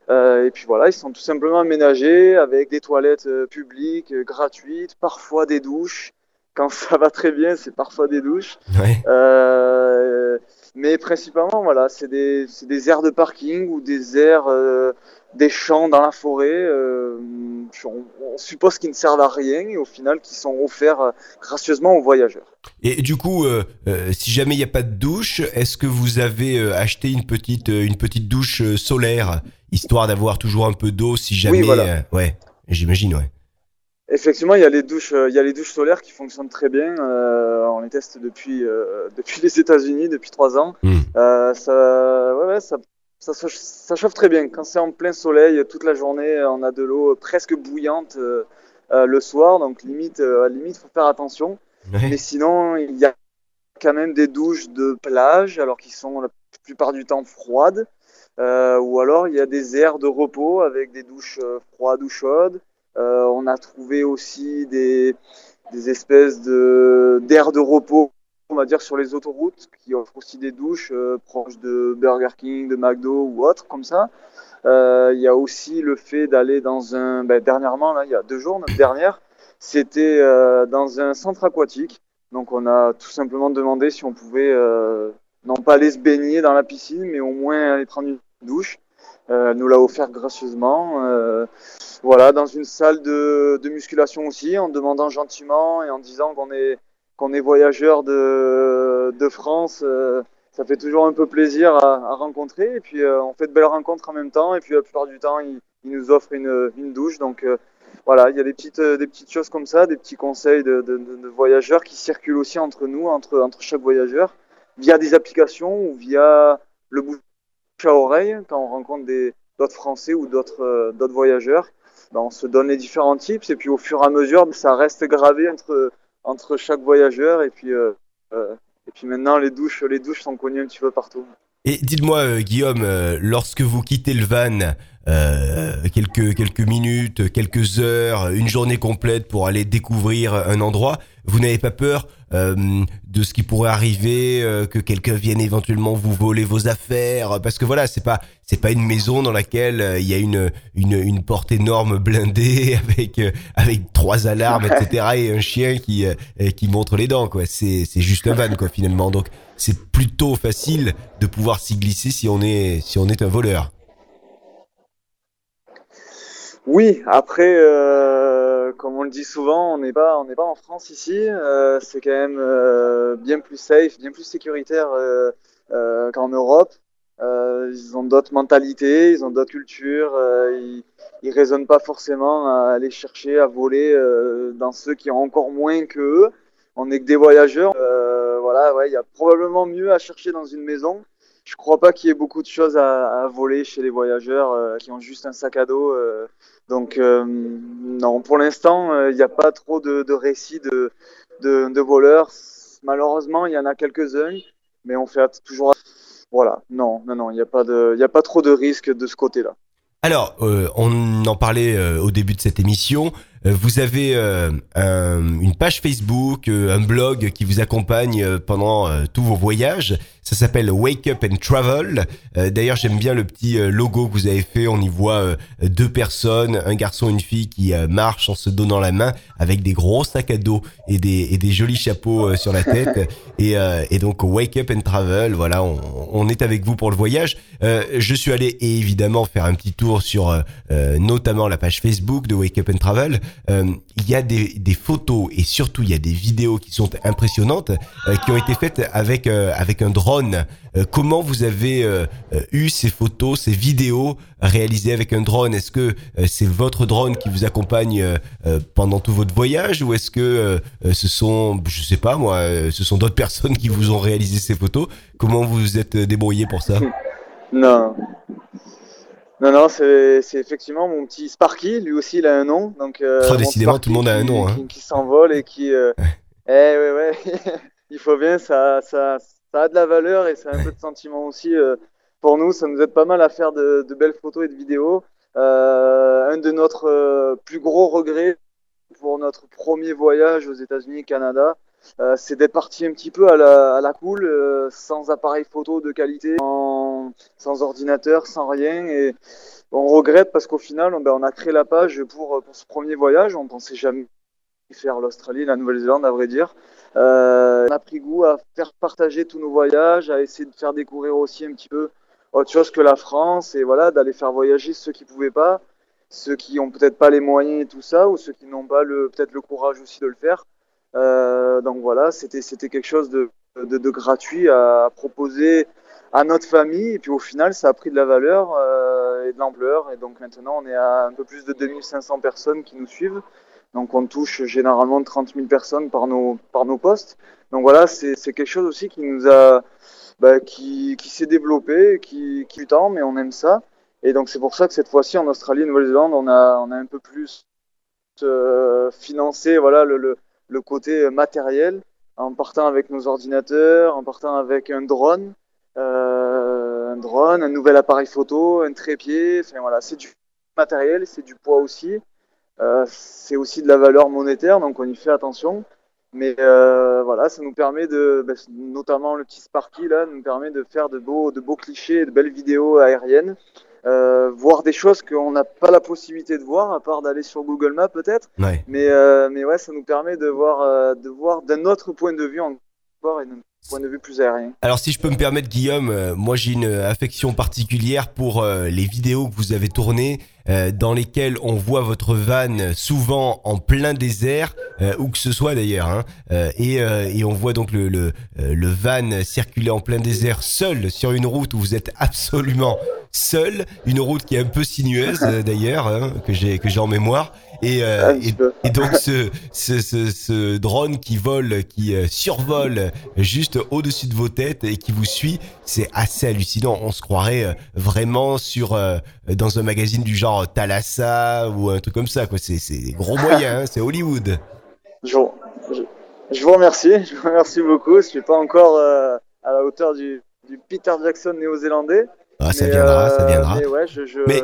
Euh, et puis voilà, ils sont tout simplement aménagés avec des toilettes euh, publiques, gratuites, parfois des douches, quand ça va très bien, c'est parfois des douches. Mais principalement, voilà, c'est des, des, aires de parking ou des aires, euh, des champs dans la forêt. Euh, on, on, suppose qu'ils ne servent à rien et au final qui sont offerts euh, gracieusement aux voyageurs. Et du coup, euh, si jamais il n'y a pas de douche, est-ce que vous avez acheté une petite, une petite douche solaire histoire d'avoir toujours un peu d'eau si jamais. Oui, voilà. ouais, j'imagine, ouais. Effectivement, il y a les douches, euh, il y a les douches solaires qui fonctionnent très bien. Euh, on les teste depuis euh, depuis les États-Unis depuis trois ans. Mmh. Euh, ça, ouais, ouais, ça, ça, ça, chauffe très bien. Quand c'est en plein soleil, toute la journée, on a de l'eau presque bouillante le soir. Donc limite, à limite, faut faire attention. Ouais. Mais sinon, il y a quand même des douches de plage, alors qui sont la plupart du temps froides. ou alors il y a des aires de repos avec des douches froides ou chaudes. Euh, on a trouvé aussi des, espèces de d'aires de repos, on va dire, sur les autoroutes, qui offrent aussi des douches euh, proches de Burger King, de McDo ou autre comme ça. Euh, il y a aussi le fait d'aller dans un, ben, dernièrement, il y a deux jours, dernière, c'était dans un centre aquatique. Donc on a tout simplement demandé si on pouvait non pas aller se baigner dans la piscine, mais au moins aller prendre une douche. Euh, nous l'a offert gracieusement. Euh, voilà, dans une salle de, de, musculation aussi, en demandant gentiment et en disant qu'on est qu'on est voyageur de, de France, ça fait toujours un peu plaisir à, rencontrer. Et puis on fait de belles rencontres en même temps. Et puis la plupart du temps, ils, nous offrent une, une douche. Donc voilà, il y a des petites, des petites choses comme ça, des petits conseils de, de, de, voyageurs qui circulent aussi entre nous, entre, entre chaque voyageur, via des applications ou via le bouche à oreille quand on rencontre d'autres Français ou d'autres d'autres voyageurs. Ben, on se donne les différents tips et puis au fur et à mesure, ben, ça reste gravé entre entre chaque voyageur et puis euh, euh, et puis maintenant les douches les douches sont connues un petit peu partout. Et dites-moi euh, Guillaume, lorsque vous quittez le van, euh, quelques quelques minutes, quelques heures, une journée complète pour aller découvrir un endroit, vous n'avez pas peur euh, de ce qui pourrait arriver, euh, que quelqu'un vienne éventuellement vous voler vos affaires, parce que voilà, c'est pas c'est pas une maison dans laquelle euh, il y a une une, une porte énorme blindée avec avec trois alarmes, etc. et un chien qui qui montre les dents, quoi. C'est c'est juste un van, quoi, finalement. Donc c'est plutôt facile de pouvoir s'y glisser si on est si on est un voleur. Oui, après, euh, comme on le dit souvent, on n'est pas, on n'est pas en France ici. Euh, c'est quand même euh, bien plus safe, bien plus sécuritaire qu'en Europe. ils ont d'autres mentalités, ils ont d'autres cultures. ils, ils raisonnent pas forcément à aller chercher à voler dans ceux qui ont encore moins que eux. On n'est que des voyageurs. voilà, ouais, il y a probablement mieux à chercher dans une maison je crois pas qu'il y ait beaucoup de choses à, à voler chez les voyageurs euh, qui ont juste un sac à dos. Euh. donc euh, non, pour l'instant, il n'y a pas trop de, récits de, de, voleurs. Malheureusement, il y en a quelques-uns, mais on fait toujours. Voilà, non, non, non, il n'y a pas a pas trop de risques de ce côté-là. Alors, on en parlait au début de cette émission. Euh, vous avez euh, une page Facebook, euh, un blog qui vous accompagne pendant tous vos voyages. Ça s'appelle Wake Up and Travel. D'ailleurs, j'aime bien le petit logo que vous avez fait. On y voit deux personnes, un garçon et une fille qui marchent en se donnant la main avec des gros sacs à dos et des, et des jolis chapeaux sur la tête. Et, et, donc Wake Up and Travel, voilà, on, on, est avec vous pour le voyage. je suis allé évidemment faire un petit tour sur notamment la page Facebook de Wake Up and Travel. Euh, il y a des, photos et surtout il y a des vidéos qui sont impressionnantes euh, qui ont été faites avec euh, avec un drone. comment vous avez eu ces photos, ces vidéos réalisées avec un drone? Est-ce que c'est votre drone qui vous accompagne pendant tout votre voyage ou est-ce que ce sont, je sais pas moi, ce sont d'autres personnes qui vous ont réalisé ces photos? Comment vous vous êtes débrouillé pour ça? Non, non, non, c'est effectivement mon petit Sparky. Lui aussi, il a un nom. Donc, euh, oh, décidément, tout le monde a un nom. Hein. qui, s'envole et qui. Euh... eh, ouais, ouais. il faut bien, ça, ça, ça a de la valeur et ça a un peu de sentiment aussi. Euh, pour nous, ça nous aide pas mal à faire de, de belles photos et de vidéos. Euh, un de notre euh, plus gros regrets pour notre premier voyage aux États-Unis et Canada, euh, c'est d'être parti un petit peu à la, à cool, euh, sans appareil photo de qualité, sans ordinateur, sans rien. Et on regrette parce qu'au final, on, ben, a créé la page pour, pour ce premier voyage. On pensait jamais faire l'Australie, la Nouvelle-Zélande, à vrai dire. Euh, on a pris goût à faire partager tous nos voyages, à essayer de faire découvrir aussi un petit peu autre chose que la France et voilà, d'aller faire voyager ceux qui pouvaient pas, ceux qui ont peut-être pas les moyens et tout ça, ou ceux qui n'ont pas le peut-être le courage aussi de le faire. Euh, donc voilà, c'était c'était quelque chose de, de, de, gratuit à proposer à notre famille. Et puis au final, ça a pris de la valeur euh, et de l'ampleur. Et donc maintenant, on est à un peu plus de 2500 personnes qui nous suivent. Donc on touche généralement 30 000 personnes par nos par nos postes. Donc voilà, c'est c'est quelque chose aussi qui nous a bah, qui qui s'est développé, qui qui temps, mais on aime ça. Et donc c'est pour ça que cette fois-ci en Australie, Nouvelle-Zélande, on a on a un peu plus euh, financé voilà le, le le côté matériel en partant avec nos ordinateurs, en partant avec un drone, euh, un drone, un nouvel appareil photo, un trépied. Enfin voilà, c'est du matériel, c'est du poids aussi. Euh, c'est aussi de la valeur monétaire, donc on y fait attention. Mais euh, voilà, ça nous permet de, ben, notamment le petit Sparky là, nous permet de faire de beaux, de beaux clichés, de belles vidéos aériennes euh, voir des choses qu'on n'a pas la possibilité de voir, à part d'aller sur Google Maps peut-être. Ouais. Mais, euh, mais ouais, ça nous permet de voir, euh, de voir d'un autre point de vue encore et d'un point de vue plus aérien. Alors si je peux me permettre Guillaume, euh, moi j'ai une affection particulière pour euh, les vidéos que vous avez tournées dans lesquelles on voit votre van souvent en plein désert euh, où que ce soit d'ailleurs. Hein. Euh, et, euh, et, on voit donc le, le, le, van circuler en plein désert seul sur une route où vous êtes absolument seul, une route qui est un peu sinueuse d'ailleurs, hein, que j'ai que j'ai en mémoire. Et, et, donc ce, ce, ce, ce, drone qui vole, qui survole juste au-dessus de vos têtes et qui vous suit, c'est assez hallucinant. On se croirait vraiment sur dans un magazine du genre Thalassa ou un truc comme ça. C'est, c'est gros moyens, hein, c'est Hollywood. Je, je, vous remercie, je vous remercie beaucoup. Je suis pas encore euh, à la hauteur du, du Peter Jackson néo-zélandais. Ah, ça viendra, ça viendra. Mais, ouais, je, mais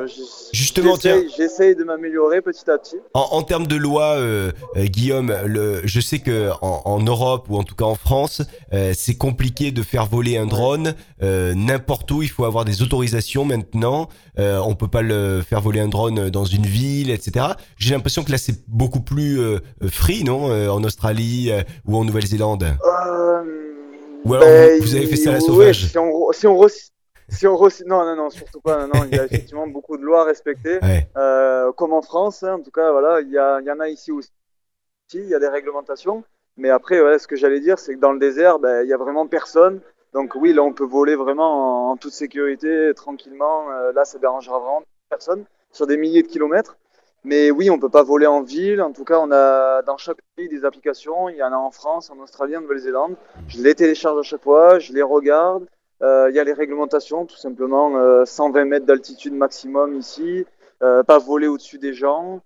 justement, j'essaye de m'améliorer petit à petit. En, en termes de loi, euh, euh, Guillaume, le, je sais que en, en, Europe ou en tout cas en France, euh, c'est compliqué de faire voler un drone euh, n'importe où. Il faut avoir des autorisations maintenant. Euh, on peut pas le faire voler un drone dans une ville, etc. J'ai l'impression que là, c'est beaucoup plus free, non En Australie ou en Nouvelle-Zélande? ou alors ben, vous, avez fait ça à la sauvage? si on, si on si on non, non, non, surtout pas. Non, il y a effectivement beaucoup de lois à respecter, euh, comme en France. Hein, en tout cas, voilà, il y, a, il y en a ici aussi. Il y a des réglementations. Mais après, voilà, ce que j'allais dire, c'est que dans le désert, ben, il y a vraiment personne. Donc oui, là, on peut voler vraiment en, toute sécurité, tranquillement. Euh, là, ça dérangera vraiment personne sur des milliers de kilomètres. Mais oui, on peut pas voler en ville. En tout cas, on a dans chaque pays des applications. Il y en a en France, en Australie, en Nouvelle-Zélande. Je les télécharge à chaque fois, je les regarde. Euh, il y a les réglementations, tout simplement, 120 euh, mètres d'altitude maximum ici, euh, pas voler au-dessus des gens.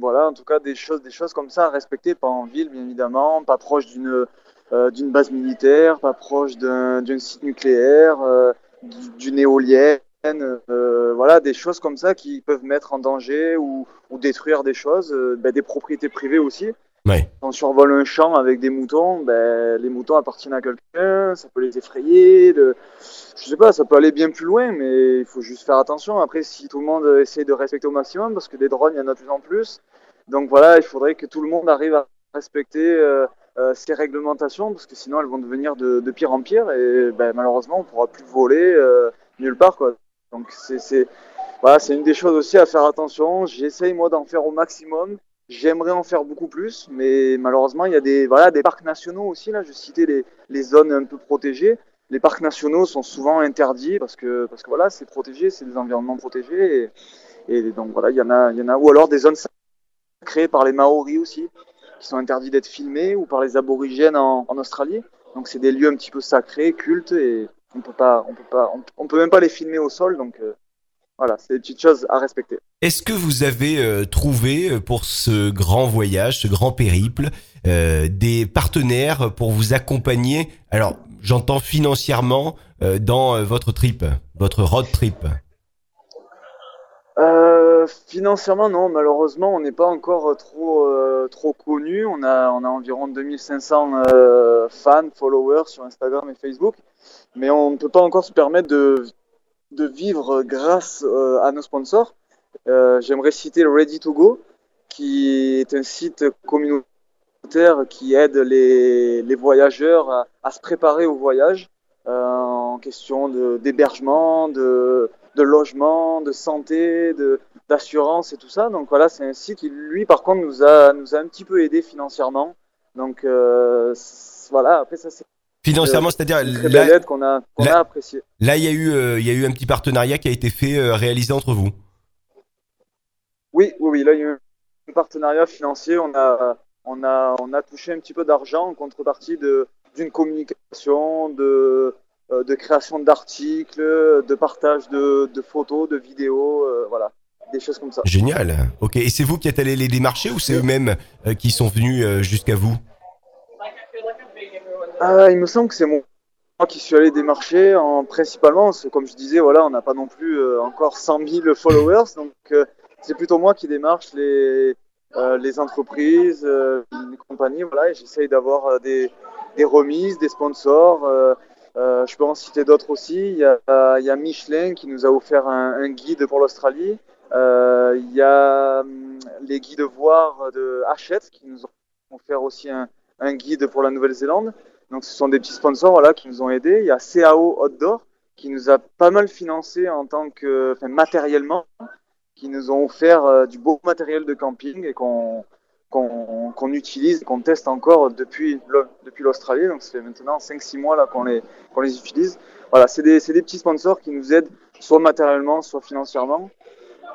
voilà, en tout cas des choses, des choses comme ça à respecter, pas en ville bien évidemment, pas proche d'une d'une base militaire, pas proche d'un site nucléaire, d'une éolienne, voilà, des choses comme ça qui peuvent mettre en danger ou, ou détruire des choses, ben, des propriétés privées aussi. Quand on survole un champ avec des moutons, ben, les moutons appartiennent à quelqu'un, ça peut les effrayer. De... Je sais pas, ça peut aller bien plus loin, mais il faut juste faire attention. Après, si tout le monde essaie de respecter au maximum, parce que des drones, il y en a de plus en plus. Donc voilà, il faudrait que tout le monde arrive à respecter euh, euh, ces réglementations, parce que sinon elles vont devenir de, pire en pire, et ben, malheureusement, on pourra plus voler euh, nulle part. Quoi. Donc c'est voilà, une des choses aussi à faire attention. J'essaye moi d'en faire au maximum. J'aimerais en faire beaucoup plus, mais malheureusement, il y a des, voilà, des parcs nationaux aussi. Là, je citais les, les zones un peu protégées. Les parcs nationaux sont souvent interdits parce que, parce que voilà, c'est protégé, c'est des environnements protégés. Et, donc voilà, il y en a, il y en a. Ou alors des zones créées par les Maoris aussi, qui sont interdits d'être filmés, ou par les aborigènes en, en Australie. Donc c'est des lieux un petit peu sacrés, cultes, et on peut pas, on peut pas, on, peut même pas les filmer au sol. Donc euh, voilà, c'est une petite chose à respecter. Est-ce que vous avez euh, trouvé euh, pour ce grand voyage, ce grand périple, euh, des partenaires pour vous accompagner? Alors, j'entends financièrement euh, dans votre trip, votre road trip. financièrement, non. Malheureusement, on n'est pas encore trop trop connu. On a on a environ 2500 fans, followers sur Instagram et Facebook, mais on ne peut pas encore se permettre de de vivre grâce euh, à nos sponsors. Euh, j'aimerais citer Ready to Go, qui est un site communautaire qui aide les, voyageurs à, se préparer au voyage euh, en question d'hébergement, de, logement, de santé, d'assurance et tout ça. Donc voilà, c'est un site qui, lui, par contre, nous a, un petit peu aidé financièrement. Donc euh, voilà, après ça c'est Financièrement, c'est-à-dire là, qu'on a, qu'on a apprécié. Là, il y a eu, euh, il y a eu un petit partenariat qui a été fait, euh, réalisé entre vous. Oui, oui, oui. Là, il y a eu un partenariat financier. On a, on a, on a touché un petit peu d'argent en contrepartie d'une communication, de, euh, de création d'articles, de partage de, de, photos, de vidéos, voilà, des choses comme ça. Génial. Ok. Et c'est vous qui êtes allé les démarcher ou c'est eux-mêmes qui sont venus jusqu'à vous? Ah, il me semble que c'est moi qui suis allé démarcher en principalement, comme je disais, voilà, on n'a pas non plus euh, encore 100 000 followers, donc euh, c'est plutôt moi qui démarche les, euh, entreprises, les compagnies, voilà, et j'essaye d'avoir des, remises, des sponsors. je peux en citer d'autres aussi. Il y, a, Michelin qui nous a offert un, guide pour l'Australie. il y a hum, les guides voir de Hachette qui nous ont offert aussi un guide pour la Nouvelle-Zélande. Donc ce sont des petits sponsors voilà, qui nous ont aidés. Il y a CAO Outdoor qui nous a pas mal financé en tant que, enfin, matériellement, qui nous ont offert euh, du beau matériel de camping et qu'on qu'on qu'on utilise, qu'on teste encore depuis l'Australie. Donc ça fait maintenant 5-6 mois là qu'on les les utilise. Voilà, c'est des des petits sponsors qui nous aident soit matériellement, soit financièrement.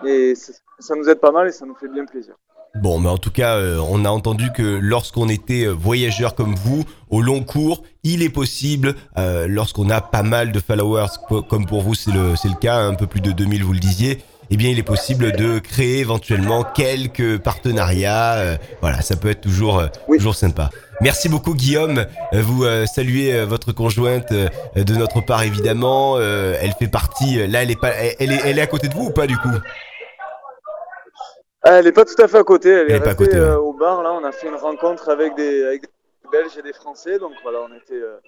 Et ça nous aide pas mal et ça nous fait bien plaisir. Bon, mais en tout cas, euh, on a entendu que lorsqu'on était euh, voyageur comme vous, au long cours, il est possible, euh, lorsqu'on a pas mal de followers, co- comme pour vous c'est le, c'est le cas, un peu plus de 2000 vous le disiez, eh bien il est possible de créer éventuellement quelques partenariats. euh, voilà, ça peut être toujours, Oui. toujours sympa. Merci beaucoup Guillaume. Vous euh, saluez votre conjointe euh, de notre part évidemment. Euh, elle fait partie. Là, elle est pas. Elle est, elle est à côté de vous ou pas du coup? Elle est pas tout à fait à côté. Elle, Elle est est pas à restée côté, euh, au bar. Là, on a fait une rencontre avec des, avec des Belges et des Français. Donc voilà, on était, euh,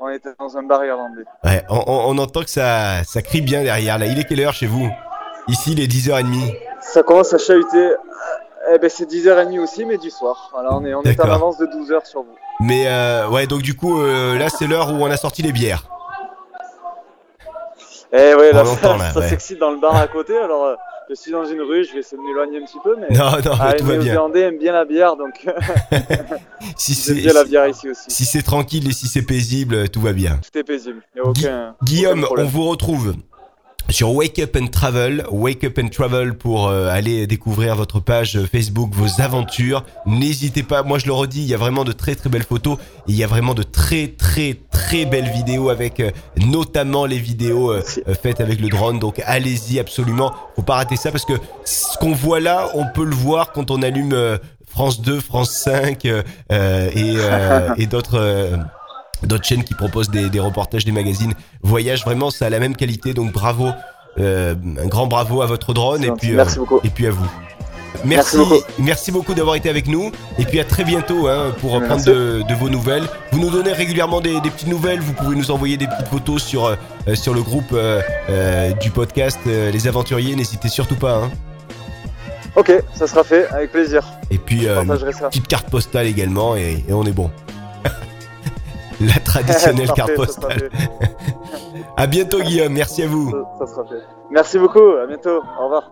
on était dans un bar irlandais. Ouais, on, on- on entend que ça, ça crie bien derrière. Là, il est quelle heure chez vous? Ici, il est 10h30. Ça commence à chahuter. Eh ben, c'est 10h30 aussi, mais du soir. Voilà, on est, on est en D'accord. avance de 12 heures sur vous. Mais euh, ouais, donc du coup, euh, là, c'est l'heure où on a sorti les bières. Eh ouais, là, On ça, ouais. s'excite dans le bar à côté. Alors, je suis dans une rue, je vais essayer de m'éloigner un petit peu, mais Non, non, ah, tout les va bien. Irlandais aiment bien la bière, donc Si j'aime c'est bien la bière ici aussi. si c'est tranquille et si c'est paisible, tout va bien. Tout est paisible. Y a aucun. Guillaume, aucun on vous retrouve sur Wake Up and Travel, Wake Up and Travel pour euh, aller découvrir votre page Facebook, vos aventures. N'hésitez pas, moi je le redis, il y a vraiment de très très belles photos. Et il y a vraiment de très très très belles vidéos avec euh, notamment les vidéos euh, faites avec le drone. Donc allez-y absolument, faut pas rater ça parce que ce qu'on voit là, on peut le voir quand on allume France 2, France 5 euh, euh, et, euh, et d'autres euh, d'autres chaînes qui proposent des, des reportages, des magazines. Voyage, vraiment, ça a la même qualité. Donc bravo, euh, un grand bravo à votre drone et puis, euh, Merci beaucoup. et puis à vous. Merci, Merci beaucoup. merci beaucoup d'avoir été avec nous et puis à très bientôt hein, pour Merci. prendre de, de vos nouvelles. Vous nous donnez régulièrement des, des petites nouvelles. Vous pouvez nous envoyer des petites photos sur euh, euh, sur le groupe euh, euh, du podcast euh, Les Aventuriers. N'hésitez surtout pas. Hein. Ok, ça sera fait, avec plaisir. Et puis euh, une petite carte postale également et, et on est bon. La traditionnelle carte postale. À bientôt Guillaume. Merci à vous. Ça, ça sera fait. Merci beaucoup, à bientôt. Au revoir.